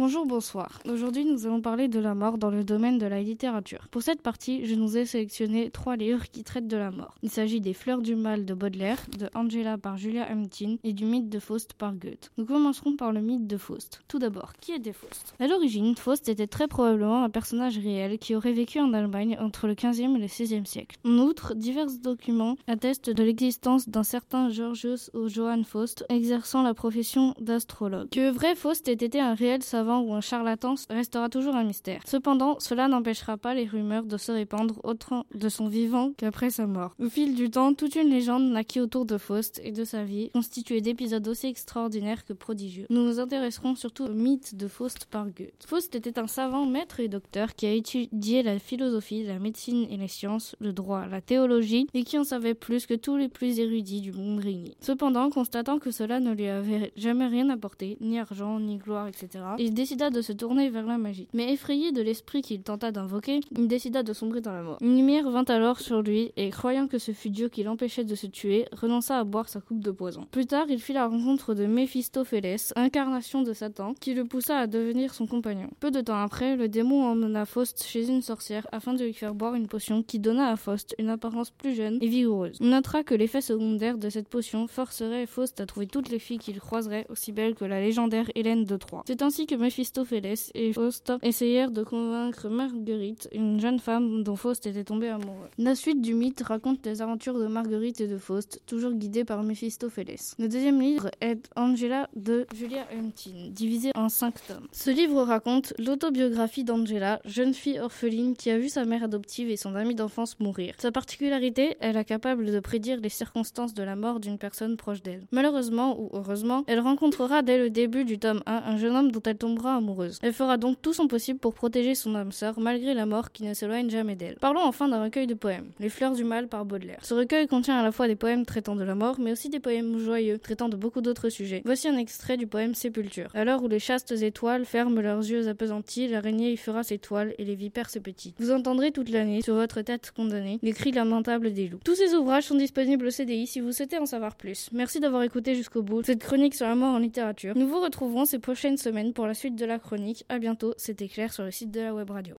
Bonjour, bonsoir. Aujourd'hui, nous allons parler de la mort dans le domaine de la littérature. Pour cette partie, je nous ai sélectionné trois livres qui traitent de la mort. Il s'agit des Fleurs du mal de Baudelaire, de Angela par Julia Hamilton et du mythe de Faust par Goethe. Nous commencerons par le mythe de Faust. Tout d'abord, qui était Faust? À l'origine, Faust était très probablement un personnage réel qui aurait vécu en Allemagne entre le 15e et le 16e siècle. En outre, divers documents attestent de l'existence d'un certain Georgius ou Johann Faust exerçant la profession d'astrologue. Que vrai Faust ait été un réel savant ou un charlatan restera toujours un mystère. Cependant, cela n'empêchera pas les rumeurs de se répandre autant de son vivant qu'après sa mort. Au fil du temps, toute une légende naquit autour de Faust et de sa vie, constituée d'épisodes aussi extraordinaires que prodigieux. Nous nous intéresserons surtout au mythe de Faust par Goethe. Faust était un savant maître et docteur qui a étudié la philosophie, la médecine et les sciences, le droit, la théologie et qui en savait plus que tous les plus érudits du monde réunis. Cependant, constatant que cela ne lui avait jamais rien apporté, ni argent, ni gloire, etc., décida de se tourner vers la magie. Mais effrayé de l'esprit qu'il tenta d'invoquer, il décida de sombrer dans la mort. Une lumière vint alors sur lui, et croyant que ce fut Dieu qui l'empêchait de se tuer, renonça à boire sa coupe de poison. Plus tard, il fit la rencontre de Méphistophélès, incarnation de Satan, qui le poussa à devenir son compagnon. Peu de temps après, le démon emmena Faust chez une sorcière afin de lui faire boire une potion qui donna à Faust une apparence plus jeune et vigoureuse. On notera que l'effet secondaire de cette potion forcerait Faust à trouver toutes les filles qu'il croiserait aussi belles que la légendaire Hélène de Troie. C'est ainsi que Méphistophélès et Faust essayèrent de convaincre Marguerite, une jeune femme dont Faust était tombé amoureux. La suite du mythe raconte les aventures de Marguerite et de Faust, toujours guidés par Méphistophélès. Le deuxième livre est Angela de Julia Hunting, divisé en cinq tomes. Ce livre raconte l'autobiographie d'Angela, jeune fille orpheline qui a vu sa mère adoptive et son amie d'enfance mourir. Sa particularité, elle est capable de prédire les circonstances de la mort d'une personne proche d'elle. Malheureusement ou heureusement, elle rencontrera dès le début du tome 1 un jeune homme dont elle tombera Elle fera donc tout son possible pour protéger son âme sœur malgré la mort qui ne s'éloigne jamais d'elle. Parlons enfin d'un recueil de poèmes, Les Fleurs du Mal par Baudelaire. Ce recueil contient à la fois des poèmes traitant de la mort, mais aussi des poèmes joyeux traitant de beaucoup d'autres sujets. Voici un extrait du poème Sépulture. À l'heure où les chastes étoiles ferment leurs yeux appesantis, l'araignée y fera ses toiles et les vipères ses petits. Vous entendrez toute l'année, sur votre tête condamnée, les cris lamentables des loups. Tous ces ouvrages sont disponibles au CDI si vous souhaitez en savoir plus. Merci d'avoir écouté jusqu'au bout cette chronique sur la mort en littérature. Nous vous retrouverons ces prochaines semaines pour la de la chronique. À bientôt, c'était Claire sur le site de la web radio.